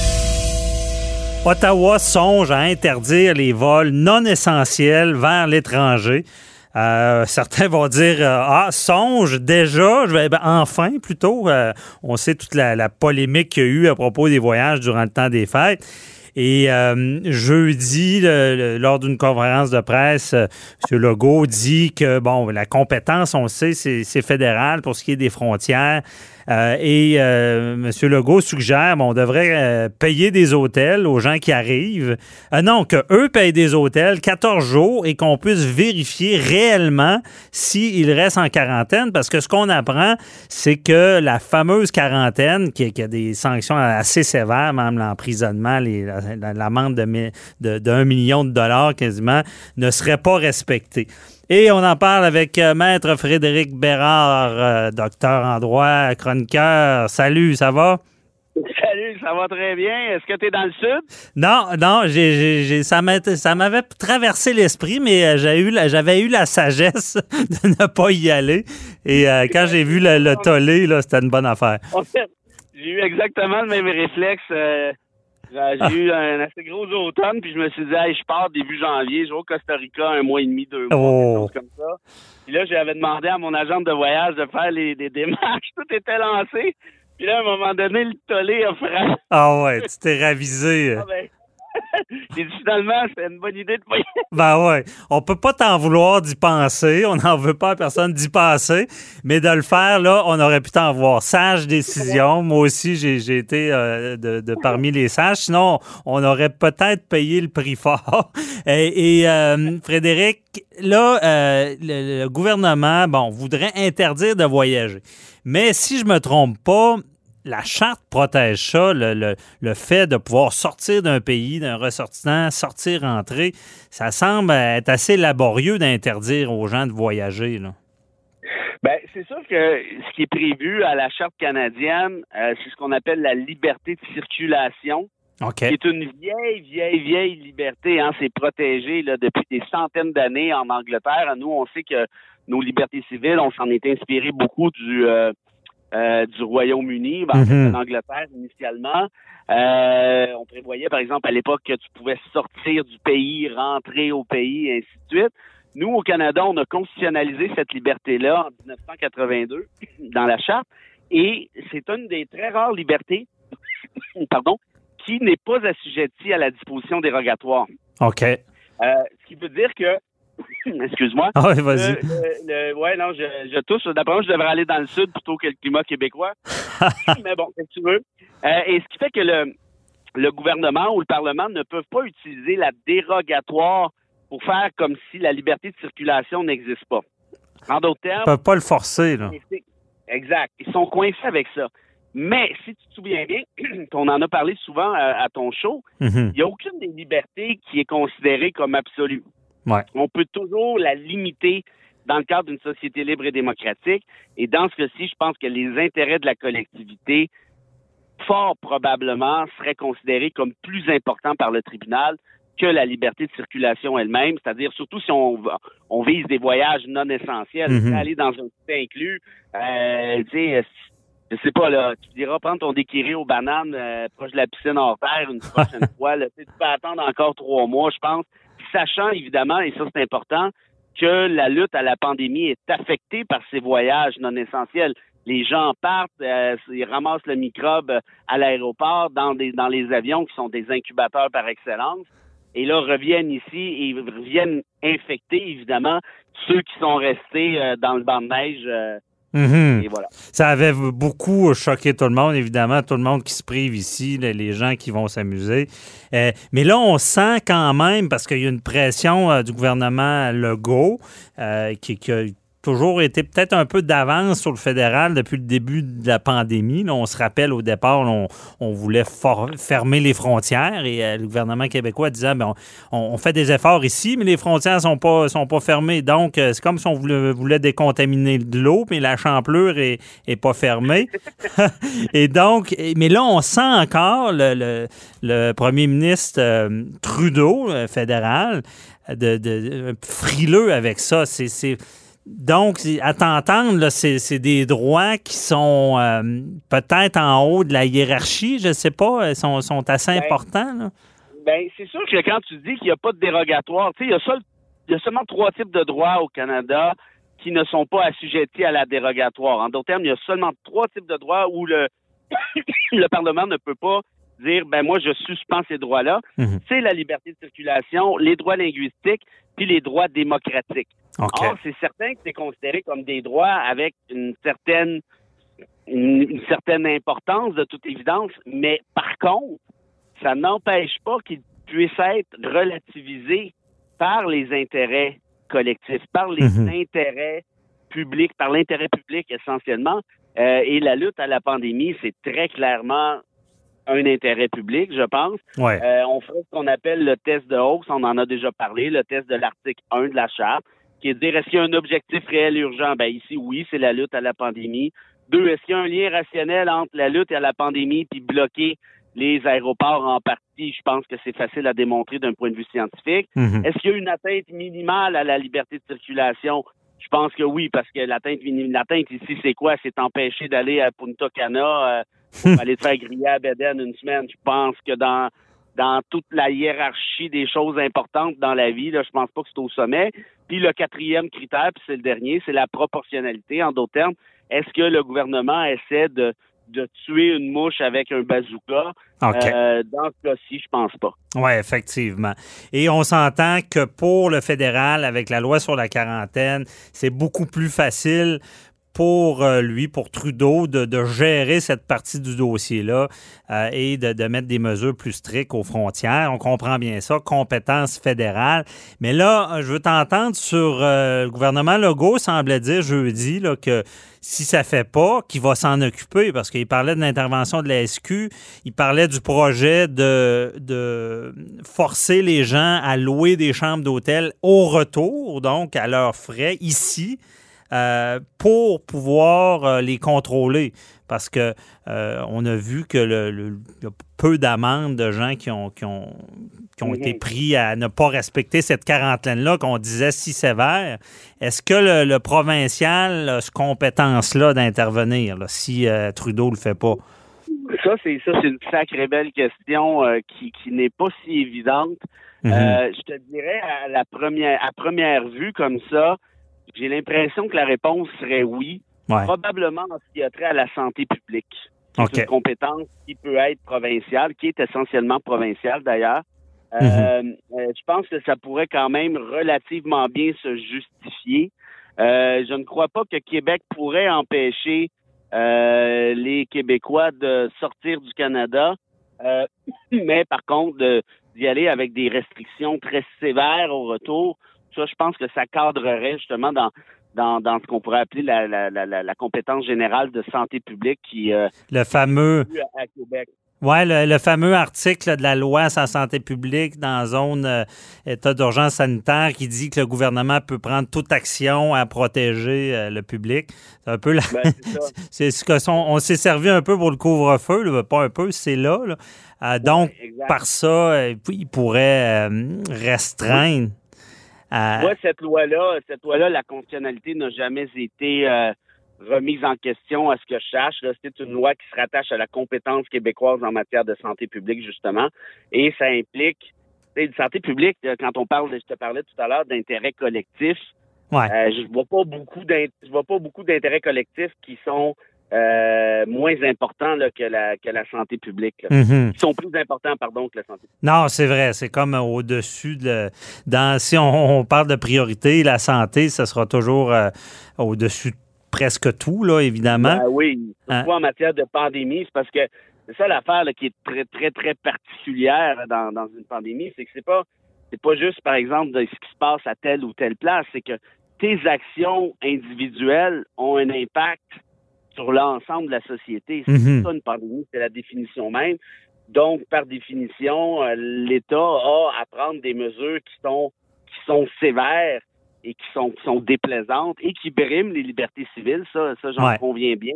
Ottawa songe à interdire les vols non essentiels vers l'étranger. Euh, certains vont dire euh, ah songe déjà je vais ben, enfin plutôt Euh, on sait toute la, polémique qu'il y a eu à propos des voyages durant le temps des fêtes Et euh, jeudi, lors d'une conférence de presse, euh, M. Legault dit que, bon, la compétence, on le sait, c'est fédéral pour ce qui est des frontières. Euh, et euh, M. Legault suggère bon, on devrait euh, payer des hôtels aux gens qui arrivent. Euh, non, qu'eux payent des hôtels 14 jours et qu'on puisse vérifier réellement s'ils restent en quarantaine. Parce que ce qu'on apprend, c'est que la fameuse quarantaine, qui, a des sanctions assez sévères, même l'emprisonnement, les- la- l'amende de, mi- de, d'un million de dollars quasiment, ne serait pas respectée. Et on en parle avec euh, Maître Frédéric Bérard, euh, docteur en droit, chroniqueur. Salut, ça va? Salut, ça va très bien. Est-ce que tu es dans le sud? Non, non, ça, m'avait traversé l'esprit, mais euh, j'avais eu la sagesse de ne pas y aller. Et euh, quand j'ai vu le, le tollé, c'était une bonne affaire. En fait, j'ai eu exactement le même réflexe. euh, j'ai j'ai eu un assez gros automne, puis je me suis dit, hey, je pars début janvier, je vais au Costa Rica un mois et demi, deux mois, Oh. quelque chose comme ça. Puis là, j'avais demandé à mon agent de voyage de faire les, les démarches. Tout était lancé. Puis là, à un moment donné, le tollé a frappé. Ah ouais, tu t'es ravisé. Ah ben, J'ai dit finalement, c'est une bonne idée de y Ben ouais, on peut pas t'en vouloir d'y penser, on n'en veut pas à personne d'y penser, mais de le faire, là, on aurait pu t'en voir. Sage décision, moi aussi, j'ai j'ai été euh, de, de parmi les sages, sinon, on aurait peut-être payé le prix fort. Et, et, euh, Frédéric, là, euh, le, le gouvernement, bon, voudrait interdire de voyager. Mais si je me trompe pas, la charte protège ça, le, le- le fait de pouvoir sortir d'un pays, d'un ressortissant, sortir, entrer. Ça semble être assez laborieux d'interdire aux gens de voyager. Là. Ben, c'est sûr que ce qui est prévu à la Charte canadienne, euh, c'est ce qu'on appelle la liberté de circulation, OK. qui est une vieille, vieille, vieille liberté. Hein, c'est protégé là, depuis des centaines d'années en Angleterre. Nous, on sait que nos libertés civiles, on s'en est inspiré beaucoup du, euh, euh, du Royaume-Uni, ben, en fait, Mhm. en Angleterre initialement. Euh, on prévoyait, par exemple, à l'époque que tu pouvais sortir du pays, rentrer au pays, et ainsi de suite. Nous, au Canada, on a constitutionnalisé cette liberté-là en 1982 dans la charte, et c'est une des très rares libertés, pardon, qui n'est pas assujettie à la disposition dérogatoire. OK. Euh, ce qui veut dire que, excuse-moi, Ah ouais, vas-y. le- le- ouais, non, je, je touche. D'après moi, je devrais aller dans le sud plutôt que le climat québécois. Mais bon, que tu veux. Euh, et ce qui fait que le, le gouvernement ou le Parlement ne peuvent pas utiliser la dérogatoire pour faire comme si la liberté de circulation n'existe pas. En d'autres Ils termes, peuvent pas le forcer. Là. exact. Ils sont coincés avec ça. Mais si tu te souviens bien, on en a parlé souvent à, à ton show, Mhm. il n'y a aucune des libertés qui est considérée comme absolue. Ouais. On peut toujours la limiter dans le cadre d'une société libre et démocratique. Et dans ce cas-ci, je pense que les intérêts de la collectivité, fort probablement, seraient considérés comme plus importants par le tribunal que la liberté de circulation elle-même, c'est-à-dire surtout si on, on vise des voyages non essentiels, Mhm. aller dans un petit inclus, euh, tu sais, je sais pas, là, tu diras prendre ton déquiré aux bananes euh, proche de la piscine hors terre une prochaine fois. Là, Tu sais, tu peux attendre encore trois mois, je pense. Sachant évidemment, et ça c'est important, que la lutte à la pandémie est affectée par ces voyages non essentiels. Les gens partent, euh, ils ramassent le microbe à l'aéroport, dans, les avions qui sont des incubateurs par excellence, et là reviennent ici et reviennent infecter évidemment ceux qui sont restés euh, dans le banc de neige. Mhm. et voilà. Ça avait beaucoup choqué tout le monde, évidemment, tout le monde qui se prive ici, les- les gens qui vont s'amuser. Euh, mais là, on sent quand même, parce qu'il y a une pression euh, du gouvernement Legault, euh, qui, qui a toujours été peut-être un peu d'avance sur le fédéral depuis le début de la pandémie. Là, on se rappelle au départ, on, on voulait fermer les frontières et euh, le gouvernement québécois disait ben, on, on fait des efforts ici, mais les frontières sont pas sont pas fermées. Donc, euh, c'est comme si on voulait, voulait décontaminer de l'eau, mais la champlure est, est pas fermée. et donc, mais là, on sent encore le, le- le premier ministre euh, Trudeau, euh, fédéral, de, de- de- frileux avec ça. C'est donc, à t'entendre, c'est des droits qui sont euh, peut-être en haut de la hiérarchie, je sais pas, ils sont, sont assez Ben, importants. là. Ben, c'est sûr que quand tu dis qu'il n'y a pas de dérogatoire, il y, a seul- il y a seulement trois types de droits au Canada qui ne sont pas assujettis à la dérogatoire. En d'autres termes, il y a seulement trois types de droits où le, le Parlement ne peut pas dire, ben moi, je suspends ces droits-là. Mhm. C'est la liberté de circulation, les droits linguistiques, puis les droits démocratiques. OK. Or, c'est certain que c'est considéré comme des droits avec une certaine une, une certaine importance, de toute évidence, mais par contre, ça n'empêche pas qu'ils puissent être relativisés par les intérêts collectifs, par les Mhm. intérêts publics, par l'intérêt public essentiellement. Euh, et la lutte à la pandémie, c'est très clairement un intérêt public, je pense. Ouais. Euh, on ferait ce qu'on appelle le test de hausse, on en a déjà parlé, le test de l'article 1 de la charte, qui est de dire est-ce qu'il y a un objectif réel urgent? Ben ici, oui, c'est la lutte à la pandémie. Deux, est-ce qu'il y a un lien rationnel entre la lutte et la pandémie puis bloquer les aéroports en partie? Je pense que c'est facile à démontrer d'un point de vue scientifique. Mhm. Est-ce qu'il y a une atteinte minimale à la liberté de circulation? Je pense que oui, parce que l'atteinte ici, c'est quoi? C'est empêcher d'aller à Punta Cana, euh, pour aller te faire griller à Beden une semaine. Je pense que dans dans toute la hiérarchie des choses importantes dans la vie, là, je pense pas que c'est au sommet. Puis le quatrième critère, puis c'est le dernier, c'est la proportionnalité. En d'autres termes, est-ce que le gouvernement essaie de, de tuer une mouche avec un bazooka? OK. Euh, dans ce cas-ci, je pense pas. Oui, effectivement. Et on s'entend que pour le fédéral, avec la loi sur la quarantaine, c'est beaucoup plus facile pour euh, lui, pour Trudeau, de, gérer cette partie du dossier-là euh, et de, mettre des mesures plus strictes aux frontières. On comprend bien ça, compétence fédérale. Mais là, je veux t'entendre sur euh, le gouvernement Legault semblait dire jeudi là, que si ça fait pas, qu'il va s'en occuper parce qu'il parlait de l'intervention de la SQ, il parlait du projet de forcer les gens à louer des chambres d'hôtel au retour, donc à leurs frais ici. Euh, pour pouvoir euh, les contrôler. Parce que euh, on a vu que le, le- il y a peu d'amendes de gens qui ont, qui ont, qui ont Mhm. été pris à ne pas respecter cette quarantaine-là qu'on disait si sévère. Est-ce que le, le provincial a cette compétence-là d'intervenir si Trudeau le fait pas? Ça, c'est ça, c'est une sacrée belle question euh, qui, qui n'est pas si évidente. Mhm. Euh, je te dirais à la première à première vue comme ça, j'ai l'impression que la réponse serait oui, Ouais. probablement en ce qui a trait à la santé publique. qui est OK. une compétence qui peut être provinciale, qui est essentiellement provinciale d'ailleurs. Euh, Mhm. euh, je pense que ça pourrait quand même relativement bien se justifier. Euh, je ne crois pas que Québec pourrait empêcher euh, les Québécois de sortir du Canada, mais par contre d'y aller avec des restrictions très sévères au retour. Ça, je pense que ça cadrerait justement dans dans, dans ce qu'on pourrait appeler la, la, la, la- la compétence générale de santé publique qui euh, Le fameux, à Québec. ouais, le, le fameux article de la loi sur la santé publique dans zone euh, état d'urgence sanitaire qui dit que le gouvernement peut prendre toute action à protéger euh, le public. C'est un peu la, Ben, c'est ce que son- on s'est servi un peu pour le couvre-feu, pas un peu, c'est là. là. Euh, donc, par ça, il pourrait restreindre. Euh, Moi, cette loi-là, cette loi-là, la constitutionnalité n'a jamais été euh, remise en question à ce que je là. C'est une loi qui se rattache à la compétence québécoise en matière de santé publique, justement. Et ça implique, une santé publique, euh, quand on parle, de- je te parlais tout à l'heure d'intérêt collectif, ouais. euh, je vois pas beaucoup je vois pas beaucoup d'intérêts collectifs qui sont euh, moins importants là, que la que la santé publique. Mhm. Qui sont plus importants, pardon, que la santé publique. Non, c'est vrai. C'est comme au-dessus de. Dans, si on, on parle de priorité, la santé, ça sera toujours euh, au-dessus de presque tout, là, évidemment. Ben oui, Hein? surtout en matière de pandémie, c'est parce que c'est ça l'affaire qui est très, très, très particulière dans, dans une pandémie, c'est que c'est pas c'est pas juste, par exemple, de ce qui se passe à telle ou telle place, c'est que tes actions individuelles ont un impact sur l'ensemble de la société. C'est Mhm. ça une pandémie, c'est la définition même. Donc, par définition, euh, l'État a à prendre des mesures qui sont qui sont sévères et qui sont qui sont déplaisantes et qui briment les libertés civiles. Ça, ça j'en Ouais. conviens bien.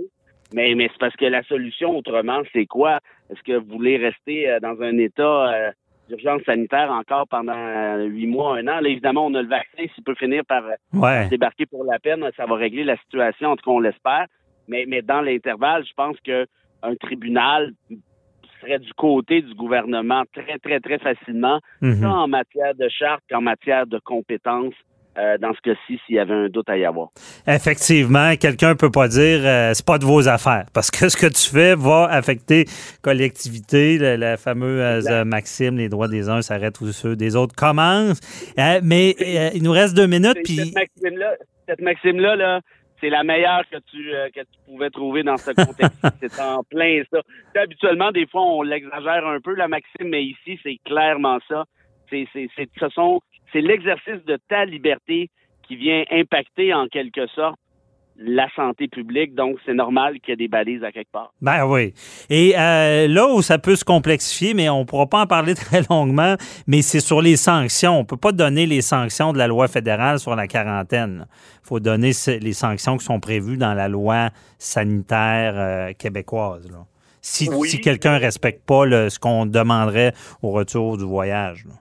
Mais mais c'est parce que la solution autrement, c'est quoi? Est-ce que vous voulez rester euh, dans un état euh, d'urgence sanitaire encore pendant huit mois, un an? Là, évidemment, on a le vaccin. S'il peut finir par Ouais. débarquer pour la peine, ça va régler la situation, en tout cas, on l'espère. Mais, mais dans l'intervalle, je pense que un tribunal serait du côté du gouvernement très, très, très facilement, Mhm. tant en matière de charte qu'en matière de compétences euh, dans ce cas-ci s'il y avait un doute à y avoir. Effectivement, quelqu'un peut pas dire euh, c'est pas de vos affaires parce que ce que tu fais va affecter collectivité, la, la fameuse euh, maxime les droits des uns s'arrêtent où ceux des autres commencent. Euh, mais euh, il nous reste deux minutes puis Cette maxime-là, cette maxime-là, là, c'est la meilleure que tu, euh, que tu pouvais trouver dans ce contexte. c'est en plein ça. Habituellement, des fois, on l'exagère un peu, la maxime, mais ici, c'est clairement ça. C'est, c'est, c'est, ce sont, c'est l'exercice de ta liberté qui vient impacter, en quelque sorte, la santé publique. Donc, c'est normal qu'il y ait des balises à quelque part. Ben oui. Et euh, là où ça peut se complexifier, mais on ne pourra pas en parler très longuement, mais c'est sur les sanctions. On ne peut pas donner les sanctions de la loi fédérale sur la quarantaine. Il faut donner les sanctions qui sont prévues dans la loi sanitaire euh, québécoise. là. Si, Oui. si quelqu'un ne respecte pas le- ce qu'on demanderait au retour du voyage. là.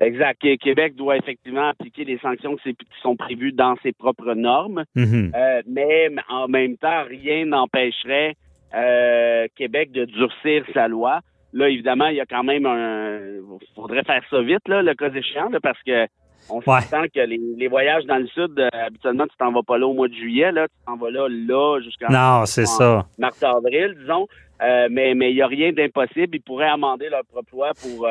Exact. Qué- Québec doit effectivement appliquer les sanctions qui sont prévues dans ses propres normes. Mhm. Euh, mais en même temps, rien n'empêcherait euh, Québec de durcir sa loi. Là, évidemment, il y a quand même un. faudrait faire ça vite, là, le cas échéant, là, parce que on Ouais. s'entend que les, les voyages dans le sud, euh, habituellement, tu t'en vas pas là au mois de juillet, là, tu t'en vas là, là, jusqu'en Non, c'est ça. mars-avril, disons. Euh, mais mais il n'y a rien d'impossible. Ils pourraient amender leur propre loi pour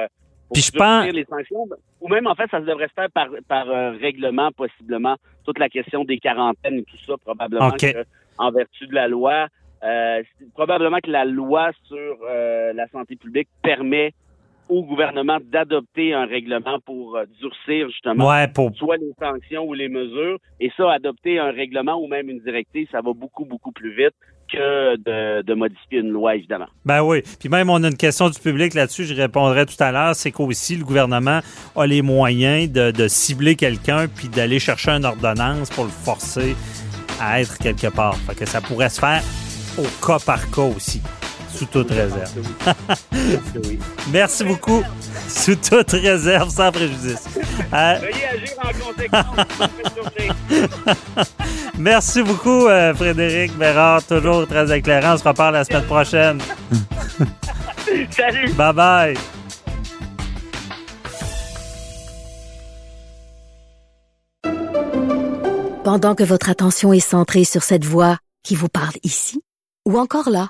Puis je pense- les sanctions. Ou même, en fait, ça devrait se faire par, par euh, règlement, possiblement. Toute la question des quarantaines et tout ça, probablement que, en vertu de la loi, euh, probablement que la loi sur euh, la santé publique permet au gouvernement d'adopter un règlement pour euh, durcir justement Ouais, pour, soit les sanctions ou les mesures. Et ça, adopter un règlement ou même une directive, ça va beaucoup, beaucoup plus vite que de, de modifier une loi, évidemment. Ben oui. Puis même, on a une question du public là-dessus, je répondrai tout à l'heure. C'est qu'aussi, le gouvernement a les moyens de, de cibler quelqu'un puis d'aller chercher une ordonnance pour le forcer à être quelque part. Fait que ça pourrait se faire au cas par cas aussi, sous toute réserve. Merci beaucoup. Sous toute réserve, sans préjudice. Veuillez agir en conséquence. Bonne journée. merci beaucoup, euh, Frédéric Bérard. Toujours très éclairant. On se reparle la semaine prochaine. Salut! Bye bye. Pendant que votre attention est centrée sur cette voix qui vous parle ici, ou encore là,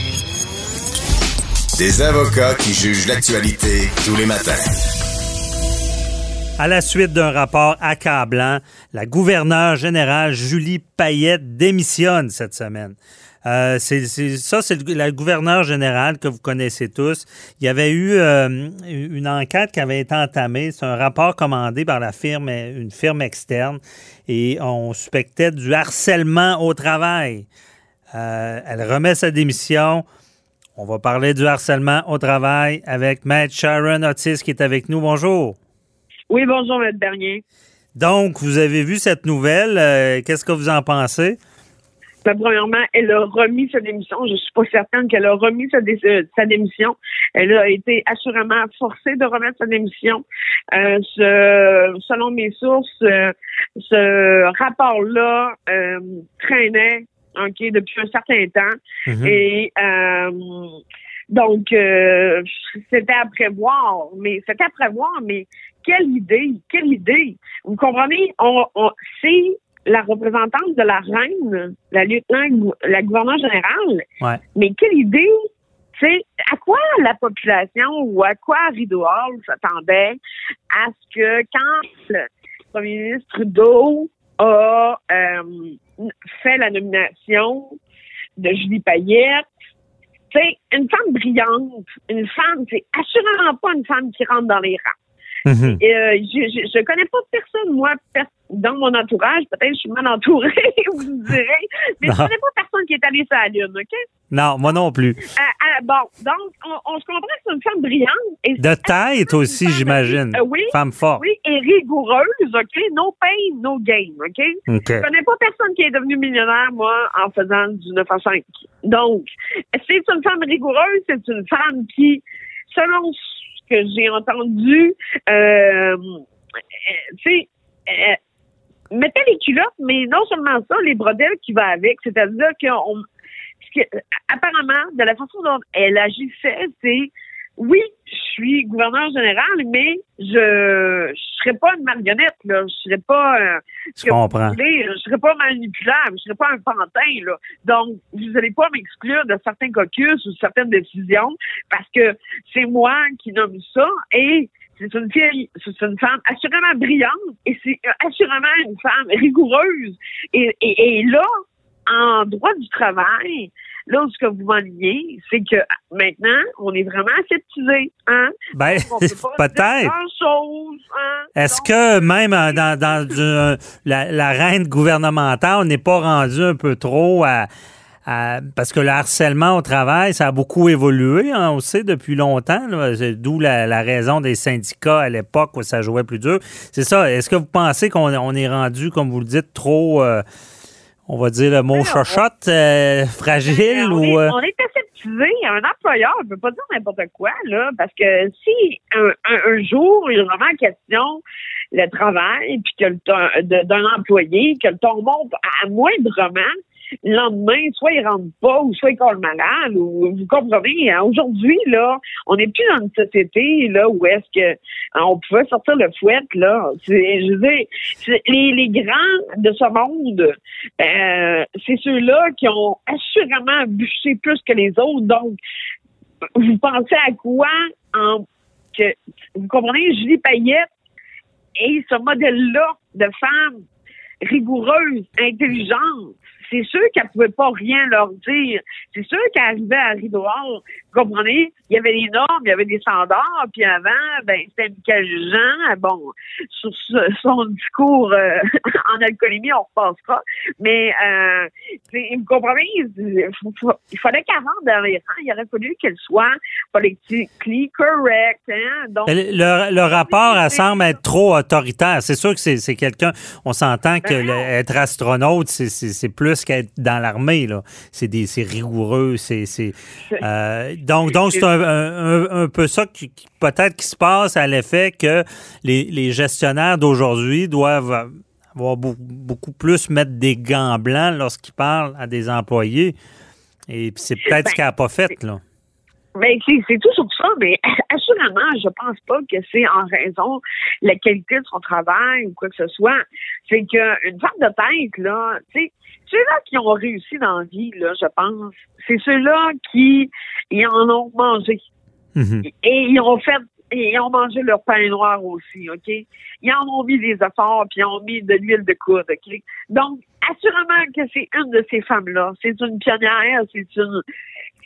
Des avocats qui jugent l'actualité tous les matins. À la suite d'un rapport accablant, la gouverneure générale Julie Payette démissionne cette semaine. Euh, c'est, ça, c'est la gouverneure générale que vous connaissez tous. Il y avait eu euh, une enquête qui avait été entamée. C'est un rapport commandé par la firme, une firme externe, et on suspectait du harcèlement au travail. Euh, elle remet sa démission. On va parler du harcèlement au travail avec Maître Sharon Otis qui est avec nous. Bonjour. Oui, bonjour, Maître Bernier. Donc, vous avez vu cette nouvelle. euh, Qu'est-ce que vous en pensez? Ben, premièrement, elle a remis sa démission. Je suis pas certaine qu'elle a remis sa, dé- euh, sa démission. Elle a été assurément forcée de remettre sa démission. Euh, ce- selon mes sources, euh, ce rapport-là traînait ok, depuis un certain temps. Mhm. Et euh, donc, euh, c'était à prévoir, mais c'était à prévoir, mais quelle idée, quelle idée. Vous comprenez? On, on, c'est la représentante de la reine, la lieutenant, la gouverneure générale. Ouais. Mais quelle idée, tu sais, à quoi la population ou à quoi Rideau Hall s'attendait à ce que quand le premier ministre Trudeau a euh, fait la nomination de Julie Payette, sais, une femme brillante, une femme, c'est assurément pas une femme qui rentre dans les rangs. Mhm. Et, euh, je, je, je connais pas personne, moi, per- dans mon entourage. Peut-être que je suis mal entourée, vous me direz. Mais je Non. connais pas personne qui est allé sur la Lune, OK? Non, moi non plus. Euh, euh, bon, donc, on, on se comprend que c'est une femme brillante. Et De tête aussi, j'imagine. Oui. Femme forte. Oui, et rigoureuse, OK? No pain, no gain, OK? OK. Je connais pas personne qui est devenu millionnaire, moi, en faisant du 9 à 5. Donc, c'est une femme rigoureuse, c'est une femme qui, selon que j'ai entendu, euh, tu sais, euh, les culottes, mais non seulement ça, les brodelles qui va avec, c'est-à-dire qu'on, apparemment, de la façon dont elle agissait, c'est oui, je suis gouverneur général, mais je je serais pas une marionnette, là. Je serais pas euh, Je comprends. voulez, je serais pas manipulable, je serais pas un pantin, là. Donc, vous allez pas m'exclure de certains caucus ou certaines décisions parce que c'est moi qui nomme ça et c'est une fille, c'est une femme assurément brillante et c'est euh, assurément une femme rigoureuse. Et, et, et là, en droit du travail, là ce que vous m'enlignez, c'est que maintenant, on est vraiment aseptisé, hein? Ben, peut-être. hein? Est-ce que même dans, dans du- euh, la, la reine gouvernementale, on n'est pas rendu un peu trop à, à- parce que le harcèlement au travail, ça a beaucoup évolué, hein, on sait, depuis longtemps. D'où la, la raison des syndicats à l'époque où ça jouait plus dur. C'est ça. Est-ce que vous pensez qu'on on est rendu, comme vous le dites, trop, euh, on va dire le mot chochotte, euh, fragile on, ou... est, euh, on est aseptisé. Un employeur ne peut pas dire n'importe quoi, là, parce que si un, un- un jour, il est vraiment question le travail, puis que d'un employé, que le ton monte à moindrement, le lendemain, soit il rentre pas, ou soit il colle malade, ou vous comprenez, hein, aujourd'hui, là, on n'est plus dans une société, là, où est-ce que hein, on pouvait sortir le fouet, là. Je veux dire, les, grands de ce monde, euh, c'est ceux-là qui ont assurément bûché plus que les autres. Donc, vous pensez à quoi vous comprenez, Julie Payette et ce modèle-là de femme rigoureuse, intelligente, c'est sûr qu'elle pouvait pas rien leur dire. C'est sûr qu'elle arrivait à Rideau-Hall, vous comprenez? Il y avait des normes, il y avait des standards, puis avant, ben, c'était Michael Jean. Bon, sur ce- son discours euh, en alcoolémie, on repassera. Mais, euh, vous comprenez? Il, fallait qu'elle rentre dans les rangs. Il aurait fallu qu'elle soit politiquement correct. Hein? Donc, Le, le rapport elle semble être trop autoritaire. C'est sûr que c'est quelqu'un. On s'entend que Ben le- être astronaute, c'est- c'est c'est plus qu'être dans l'armée. là. C'est des- c'est rigoureux. C'est c'est, euh, donc donc c'est un, un- peu ça qui, qui- peut-être qui se passe à l'effet que les, les gestionnaires d'aujourd'hui doivent avoir beau- beaucoup plus mettre des gants blancs lorsqu'ils parlent à des employés. Et c'est peut-être ce qu'elle n'a pas fait là. Ben, c'est, c'est tout sur ça, mais assurément, je pense pas que c'est en raison de la qualité de son travail ou quoi que ce soit. C'est qu'une femme de tête, là, tu sais, ceux-là qui ont réussi dans la vie, là, je pense, c'est ceux-là qui ils en ont mangé. Mhm. Et ils ont fait et ils ont mangé leur pain noir aussi, OK? Ils en ont mis des efforts, puis ils ont mis de l'huile de coude, OK? Donc, assurément que c'est une de ces femmes-là. C'est une pionnière, c'est une...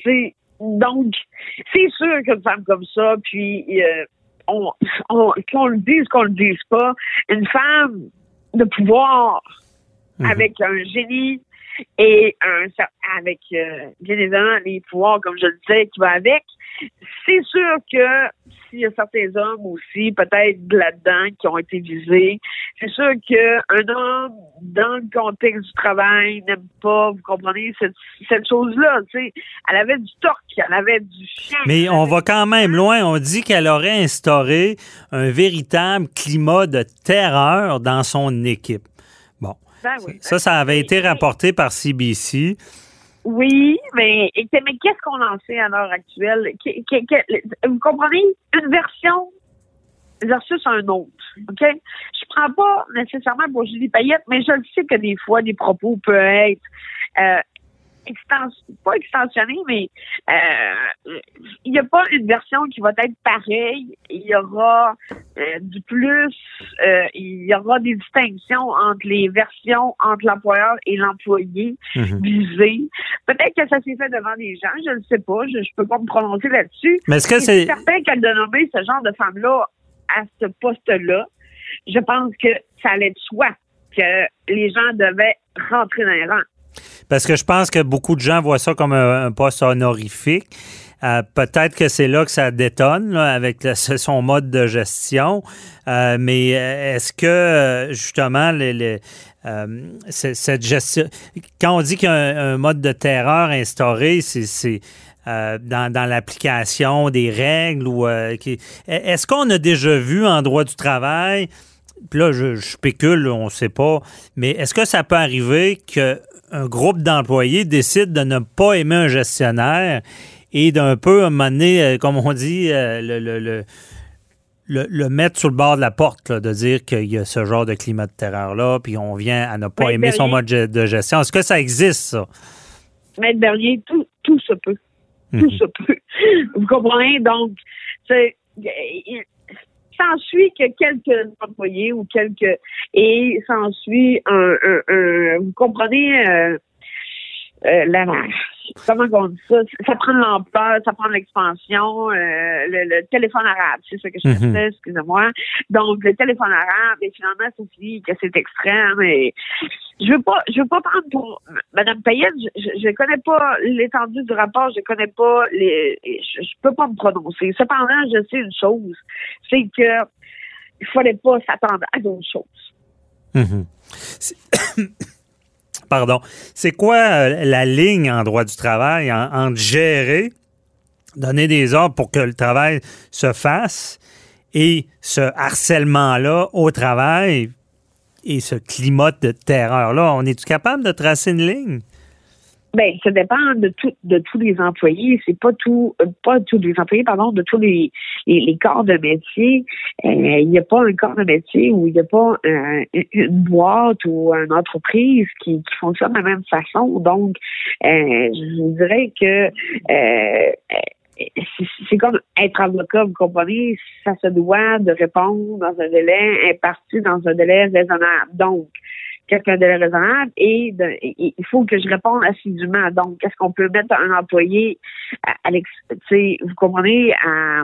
C'est, donc, c'est sûr qu'une femme comme ça, puis euh, on, on, qu'on le dise, qu'on le dise pas, une femme de pouvoir Mhm. avec un génie et un avec euh, bien évidemment les pouvoirs, comme je le disais, qui va avec, c'est sûr que s'il y a certains hommes aussi, peut-être là-dedans, qui ont été visés, c'est sûr qu'un homme, dans le contexte du travail, n'aime pas, vous comprenez, cette, cette chose-là, tu sais. Elle avait du torque, elle avait du chien. Mais on va quand même loin. On dit qu'elle aurait instauré un véritable climat de terreur dans son équipe. Ben oui. ça, ça avait été rapporté par CBC. Oui, mais, et- mais qu'est-ce qu'on en sait à l'heure actuelle? Vous comprenez? Une version versus un autre. OK? Je prends pas nécessairement pour Julie Payette, mais je le sais que des fois, des propos peuvent être euh, pas extensionnés, mais euh, il n'y a pas une version qui va être pareille. Il y aura euh, du plus, euh, il y aura des distinctions entre les versions entre l'employeur et l'employé Mhm. visé. Peut-être que ça s'est fait devant des gens, je ne sais pas, je, je peux pas me prononcer là-dessus. Mais est-ce que c'est. certain qu'elle de nommer ce genre de femme-là à ce poste-là, je pense que ça allait de soi que les gens devaient rentrer dans les rangs. Parce que je pense que beaucoup de gens voient ça comme un, poste honorifique. Euh, Peut-être que c'est là que ça détonne avec son mode de gestion. Euh, mais euh, est-ce que justement cette gestion, quand on dit qu'il y a un, mode de terreur instauré, c'est dans, l'application des règles ou euh, est-ce qu'on a déjà vu en droit du travail? Puis là, je, je spécule, on ne sait pas, mais est-ce que ça peut arriver qu'un groupe d'employés décide de ne pas aimer un gestionnaire et d'un peu, à un moment donné, euh, comme on dit, euh, le, le, le, le- le mettre sur le bord de la porte, là, de dire qu'il y a ce genre de climat de terreur-là, puis on vient à ne pas aimer son mode de gestion. Est-ce que ça existe, ça? Maître Bernier, tout, tout se peut. Tout Mhm. se peut. Vous comprenez? Donc, c'est, s'ensuit que quelques employés ou quelques, et s'ensuit un, un, un- vous comprenez, euh, euh, comment on dit ça? Ça prend de l'ampleur, ça prend de l'expansion, euh, le, le téléphone arabe, c'est ce que je Mhm. cherchais, excusez-moi. Donc, le téléphone arabe, et finalement, ça finit que c'est extrême et je veux pas, je veux pas prendre pour Madame Payette. Je, je, je connais pas l'étendue du rapport. Je connais pas les. Je, je peux pas me prononcer. Cependant, je sais une chose, c'est que il fallait pas s'attendre à d'autres choses. Mhm. Pardon. C'est quoi euh, la ligne en droit du travail en- gérer, donner des ordres pour que le travail se fasse et ce harcèlement-là au travail et ce climat de terreur-là? On est-tu capable de tracer une ligne? Ben, ça dépend de tout, de tous les employés. C'est pas tout, euh, pas tous les employés, pardon, de tous les, les, les corps de métier. Euh, Il n'y a pas un corps de métier où il n'y a pas euh, une boîte ou une entreprise qui, qui fonctionne de la même façon. Donc, euh, je vous dirais que euh, c'est- comme être avocat, vous comprenez, ça se doit de répondre dans un délai imparti, dans un délai raisonnable. Donc, quelqu'un délai raisonnable et de- il faut que je réponde assidûment. Donc, est-ce qu'on peut mettre un employé à, à vous comprenez, à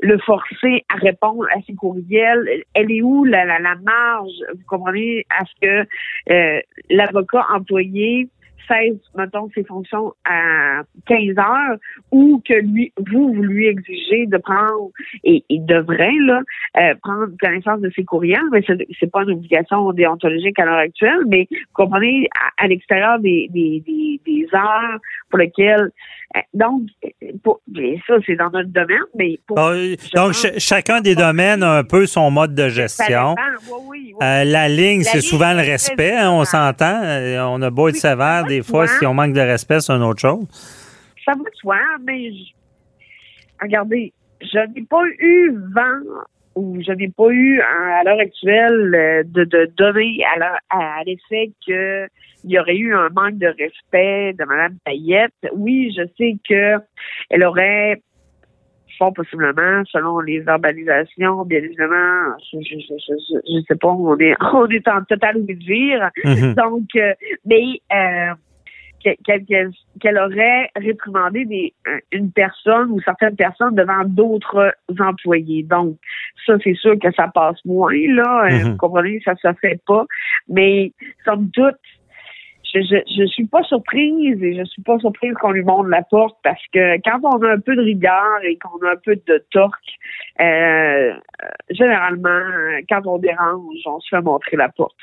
le forcer à répondre à ses courriels? Elle est où la, la, la marge, vous comprenez, à ce que euh, l'avocat employé cesse, mettons, ses fonctions à 15 heures ou que lui, vous, vous lui exigez de prendre, et il devrait, là, euh, prendre connaissance de ses courriels, mais c'est, c'est pas une obligation déontologique à l'heure actuelle, mais vous comprenez, à, à l'extérieur des, des, des, des heures pour lesquelles, euh, donc, pour, ça, c'est dans notre domaine, mais pour, Bon, donc, ch- chacun des domaines a un peu son mode de gestion. dépend, oui, oui, oui. Euh, la ligne, c'est souvent le respect, hein, on s'entend. Euh, On a beau être sévère, des de fois, si on manque de respect, c'est une autre chose. ça va de soi, mais je- regardez, je n'ai pas eu vent ou je n'ai pas eu à l'heure actuelle euh, de, de donner à, l'effet que il y aurait eu un manque de respect de Mme Payette. Oui, je sais que elle aurait fort possiblement, selon les verbalisations, bien évidemment, je, je, je, je, je sais pas, on est, on est en total oubli de dire. Mhm. Donc, euh, mais euh, que- qu'elle aurait réprimandé des, un- une personne ou certaines personnes devant d'autres employés. Donc, ça, c'est sûr que ça passe moins, là. Euh, Mhm. Vous comprenez, ça se fait pas. Mais, somme toute, je, je suis pas surprise et je suis pas surprise qu'on lui montre la porte parce que quand on a un peu de rigueur et qu'on a un peu de torque, euh, généralement, quand on dérange, on se fait montrer la porte.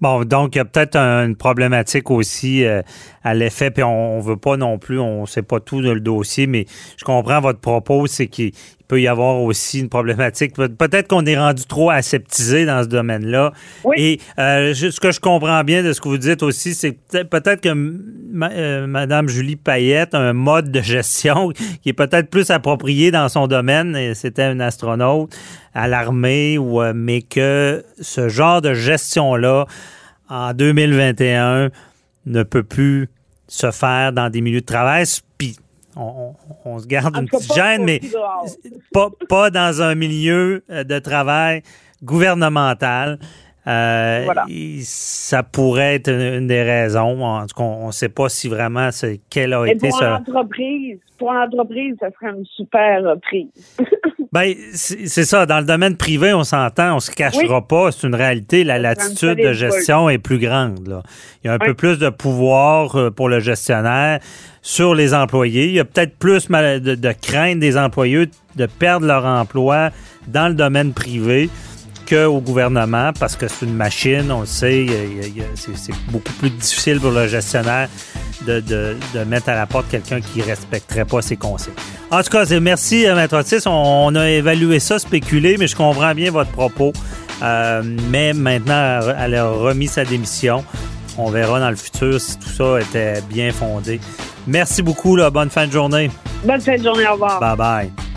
Bon, donc il y a peut-être un- une problématique aussi euh, à l'effet, puis on, on veut pas non plus, on sait pas tout de le dossier, mais je comprends votre propos, c'est qu'il il peut y avoir aussi une problématique. Pe- Peut-être qu'on est rendu trop aseptisé dans ce domaine-là. Oui. Et euh, je- ce que je comprends bien de ce que vous dites aussi, c'est peut-être que ma- euh, Madame Julie Payette a un mode de gestion qui est peut-être plus approprié dans son domaine. C'était une astronaute à l'armée, euh, mais que ce genre de gestion-là, en 2021, ne peut plus se faire dans des milieux de travail. Puis on, on- on se garde En une petite gêne, mais pas, pas dans un milieu euh, de travail gouvernemental. Euh, Voilà. ça pourrait être une, des raisons. En tout cas, on ne sait pas si vraiment c'est quelle a Et été pour ce. l'entreprise, pour l'entreprise, ça serait une super prise. Ben, c'est ça. Dans le domaine privé, on s'entend, on se cachera pas. C'est une réalité. La latitude de gestion est plus grande. Là. Il y a un peu plus de pouvoir euh, pour le gestionnaire sur les employés. Il y a peut-être plus de, de crainte des employés de perdre leur emploi dans le domaine privé qu'au gouvernement parce que c'est une machine, on le sait, c'est beaucoup plus difficile pour le gestionnaire de, de- de mettre à la porte quelqu'un qui respecterait pas ses conseils. En tout cas, merci, euh, Maître Otis. On, on a évalué ça, spéculé, mais je comprends bien votre propos. Euh, mais maintenant, elle a remis sa démission. On verra dans le futur si tout ça était bien fondé. Merci beaucoup. Là. Bonne fin de journée. Bonne fin de journée, au revoir. Bye bye.